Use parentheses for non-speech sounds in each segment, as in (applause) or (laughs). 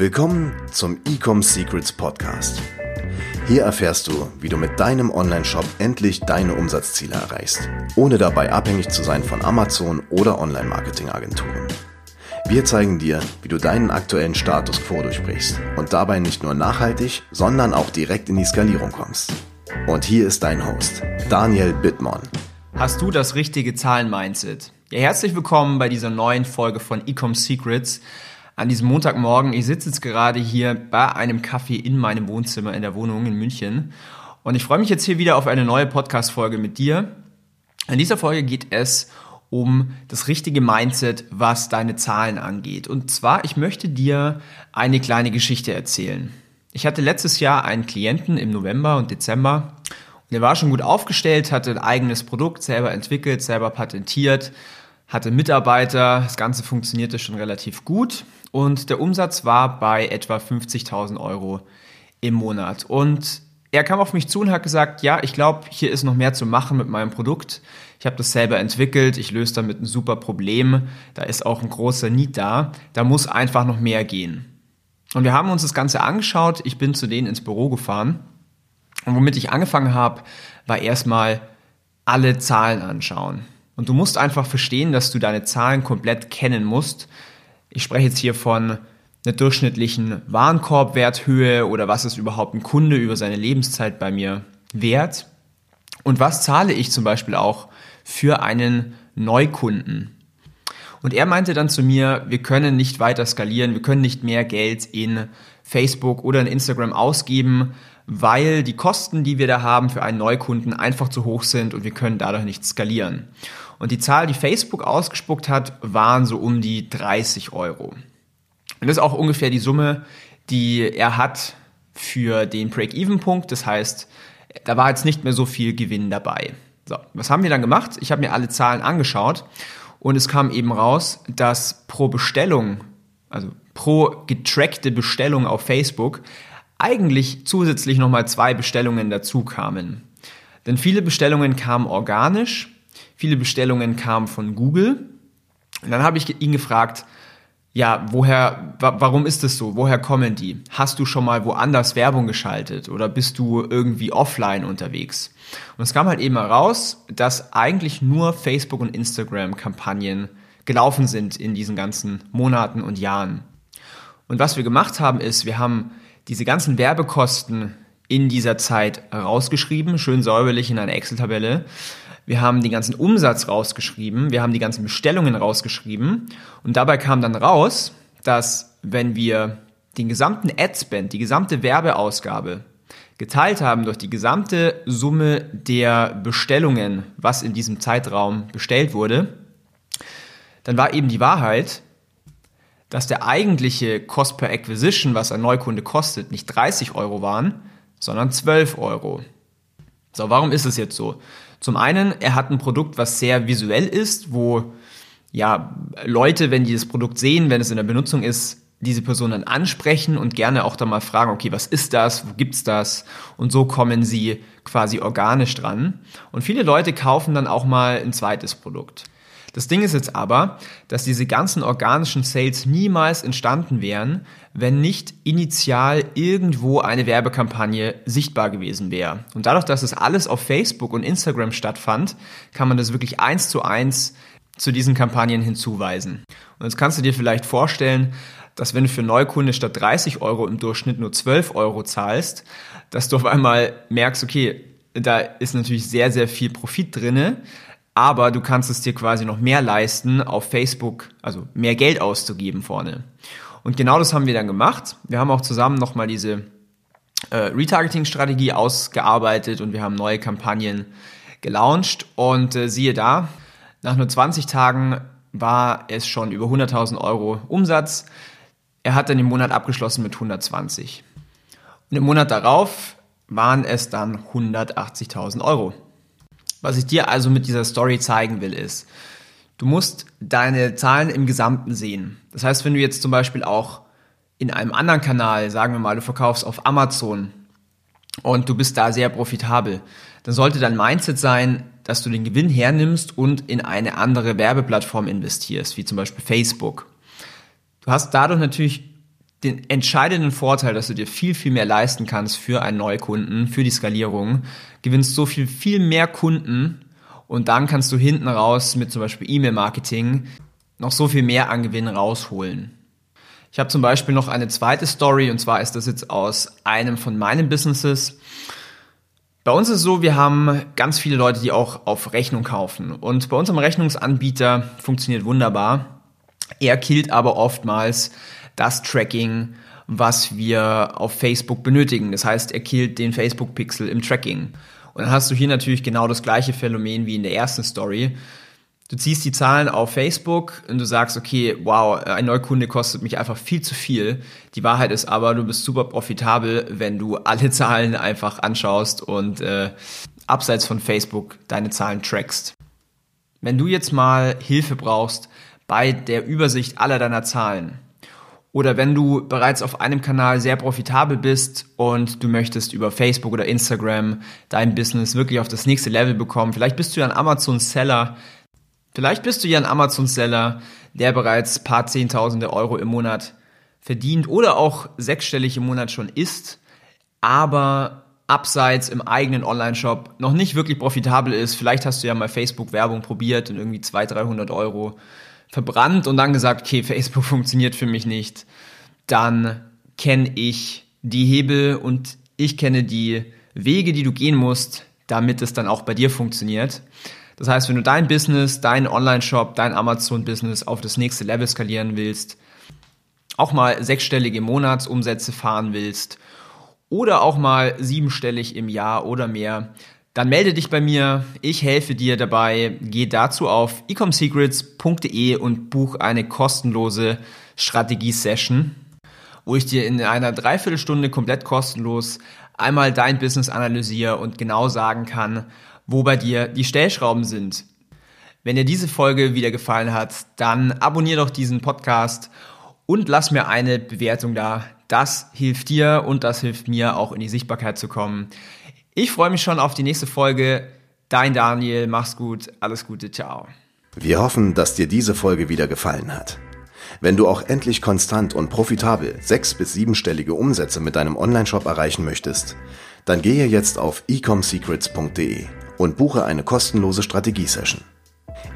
Willkommen zum Ecom Secrets Podcast. Hier erfährst du, wie du mit deinem Online-Shop endlich deine Umsatzziele erreichst, ohne dabei abhängig zu sein von Amazon oder Online-Marketing-Agenturen. Wir zeigen dir, wie du deinen aktuellen Status quo durchbrichst und dabei nicht nur nachhaltig, sondern auch direkt in die Skalierung kommst. Und hier ist dein Host, Daniel Bittmann. Hast du das richtige Zahlen-Mindset? Ja, herzlich willkommen bei dieser neuen Folge von Ecom Secrets an diesem Montagmorgen. Ich sitze jetzt gerade hier bei einem Kaffee in meinem Wohnzimmer in der Wohnung in München. Und ich freue mich jetzt hier wieder auf eine neue Podcast-Folge mit dir. In dieser Folge geht es um das richtige Mindset, was deine Zahlen angeht. Und zwar, ich möchte dir eine kleine Geschichte erzählen. Ich hatte letztes Jahr einen Klienten im November und Dezember und er war schon gut aufgestellt, hatte ein eigenes Produkt selber entwickelt, selber patentiert, hatte Mitarbeiter, das Ganze funktionierte schon relativ gut und der Umsatz war bei etwa 50.000 Euro im Monat. Und er kam auf mich zu und hat gesagt, ja, ich glaube, hier ist noch mehr zu machen mit meinem Produkt. Ich habe das selber entwickelt, ich löse damit ein super Problem, da ist auch ein großer Need da, da muss einfach noch mehr gehen. Und wir haben uns das Ganze angeschaut, ich bin zu denen ins Büro gefahren und womit ich angefangen habe, war erstmal alle Zahlen anschauen. Und du musst einfach verstehen, dass du deine Zahlen komplett kennen musst, ich spreche jetzt hier von einer durchschnittlichen Warenkorbwerthöhe oder was ist überhaupt ein Kunde über seine Lebenszeit bei mir wert und was zahle ich zum Beispiel auch für einen Neukunden. Und er meinte dann zu mir, wir können nicht weiter skalieren, wir können nicht mehr Geld in Facebook oder in Instagram ausgeben, weil die Kosten, die wir da haben für einen Neukunden, einfach zu hoch sind und wir können dadurch nicht skalieren. Und die Zahl, die Facebook ausgespuckt hat, waren so um die 30 Euro. Und das ist auch ungefähr die Summe, die er hat für den Break-Even-Punkt. Das heißt, da war jetzt nicht mehr so viel Gewinn dabei. So, was haben wir dann gemacht? Ich habe mir alle Zahlen angeschaut und es kam eben raus, dass pro Bestellung, also pro getrackte Bestellung auf Facebook, eigentlich zusätzlich nochmal zwei Bestellungen dazu kamen. Denn viele Bestellungen kamen organisch Viele Bestellungen kamen von Google. Und dann habe ich ihn gefragt, ja, woher, warum ist das so? Woher kommen die? Hast du schon mal woanders Werbung geschaltet oder bist du irgendwie offline unterwegs? Und es kam halt eben heraus, dass eigentlich nur Facebook und Instagram Kampagnen gelaufen sind in diesen ganzen Monaten und Jahren. Und was wir gemacht haben ist, wir haben diese ganzen Werbekosten in dieser Zeit rausgeschrieben, schön säuberlich in einer Excel-Tabelle. Wir haben den ganzen Umsatz rausgeschrieben, wir haben die ganzen Bestellungen rausgeschrieben und dabei kam dann raus, dass wenn wir den gesamten Adspend, die gesamte Werbeausgabe geteilt haben durch die gesamte Summe der Bestellungen, was in diesem Zeitraum bestellt wurde, dann war eben die Wahrheit, dass der eigentliche Cost per Acquisition, was ein Neukunde kostet, nicht 30 Euro waren, sondern 12 Euro. So, warum ist es jetzt so? Zum einen, er hat ein Produkt, was sehr visuell ist, wo ja Leute, wenn die das Produkt sehen, wenn es in der Benutzung ist, diese Personen ansprechen und gerne auch da mal fragen, okay, was ist das, wo gibt's das? Und so kommen sie quasi organisch dran. Und viele Leute kaufen dann auch mal ein zweites Produkt. Das Ding ist jetzt aber, dass diese ganzen organischen Sales niemals entstanden wären, wenn nicht initial irgendwo eine Werbekampagne sichtbar gewesen wäre. Und dadurch, dass es alles auf Facebook und Instagram stattfand, kann man das wirklich eins zu eins zu diesen Kampagnen hinzuweisen. Und jetzt kannst du dir vielleicht vorstellen, dass wenn du für Neukunde statt 30 Euro im Durchschnitt nur 12 Euro zahlst, dass du auf einmal merkst, okay, da ist natürlich sehr, sehr viel Profit drinne, aber du kannst es dir quasi noch mehr leisten, auf Facebook, also mehr Geld auszugeben vorne. Und genau das haben wir dann gemacht. Wir haben auch zusammen nochmal diese äh, Retargeting-Strategie ausgearbeitet und wir haben neue Kampagnen gelauncht. Und äh, siehe da, nach nur 20 Tagen war es schon über 100.000 Euro Umsatz. Er hat dann den Monat abgeschlossen mit 120. Und im Monat darauf waren es dann 180.000 Euro. Was ich dir also mit dieser Story zeigen will, ist, du musst deine Zahlen im Gesamten sehen. Das heißt, wenn du jetzt zum Beispiel auch in einem anderen Kanal, sagen wir mal, du verkaufst auf Amazon und du bist da sehr profitabel, dann sollte dein Mindset sein, dass du den Gewinn hernimmst und in eine andere Werbeplattform investierst, wie zum Beispiel Facebook. Du hast dadurch natürlich den entscheidenden Vorteil, dass du dir viel, viel mehr leisten kannst für einen Neukunden, für die Skalierung, gewinnst so viel, viel mehr Kunden und dann kannst du hinten raus mit zum Beispiel E-Mail-Marketing noch so viel mehr an Gewinn rausholen. Ich habe zum Beispiel noch eine zweite Story und zwar ist das jetzt aus einem von meinen Businesses. Bei uns ist es so, wir haben ganz viele Leute, die auch auf Rechnung kaufen. Und bei unserem Rechnungsanbieter funktioniert wunderbar. Er killt aber oftmals das Tracking, was wir auf Facebook benötigen. Das heißt, er killt den Facebook-Pixel im Tracking. Und dann hast du hier natürlich genau das gleiche Phänomen wie in der ersten Story. Du ziehst die Zahlen auf Facebook und du sagst, okay, wow, ein Neukunde kostet mich einfach viel zu viel. Die Wahrheit ist aber, du bist super profitabel, wenn du alle (laughs) Zahlen einfach anschaust und äh, abseits von Facebook deine Zahlen trackst. Wenn du jetzt mal Hilfe brauchst bei der Übersicht aller deiner Zahlen, oder wenn du bereits auf einem Kanal sehr profitabel bist und du möchtest über Facebook oder Instagram dein Business wirklich auf das nächste Level bekommen, vielleicht bist du ja ein Amazon-Seller, vielleicht bist du ja ein Amazon-Seller, der bereits paar Zehntausende Euro im Monat verdient oder auch sechsstellig im Monat schon ist, aber abseits im eigenen Online-Shop noch nicht wirklich profitabel ist. Vielleicht hast du ja mal Facebook-Werbung probiert und irgendwie 200, 300 Euro verbrannt und dann gesagt, okay, Facebook (laughs) funktioniert für mich nicht, dann kenne ich die Hebel und ich kenne die Wege, die du gehen musst, damit es dann auch bei dir funktioniert. Das heißt, wenn du dein Business, dein Online-Shop, dein Amazon-Business auf das nächste Level skalieren willst, auch mal sechsstellige Monatsumsätze fahren willst oder auch mal siebenstellig im Jahr oder mehr, dann melde dich bei mir. Ich helfe dir dabei. Geh dazu auf ecomsecrets.de und buch eine kostenlose Strategie-Session, wo ich dir in einer Dreiviertelstunde komplett kostenlos einmal dein Business analysiere und genau sagen kann, wo bei dir die Stellschrauben sind. Wenn dir diese Folge wieder gefallen hat, dann abonniere doch diesen Podcast und lass mir eine Bewertung da. Das hilft dir und das hilft mir auch in die Sichtbarkeit zu kommen. Ich freue mich schon auf die nächste Folge. Dein Daniel, mach's gut, alles Gute, ciao. Wir hoffen, dass dir diese Folge wieder gefallen hat. Wenn du auch endlich konstant und profitabel sechs- bis siebenstellige Umsätze mit deinem Onlineshop erreichen möchtest, dann gehe jetzt auf ecomsecrets.de und buche eine kostenlose Strategiesession.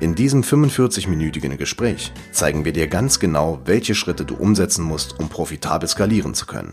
In diesem 45-minütigen Gespräch zeigen wir dir ganz genau, welche Schritte du umsetzen musst, um profitabel skalieren zu können.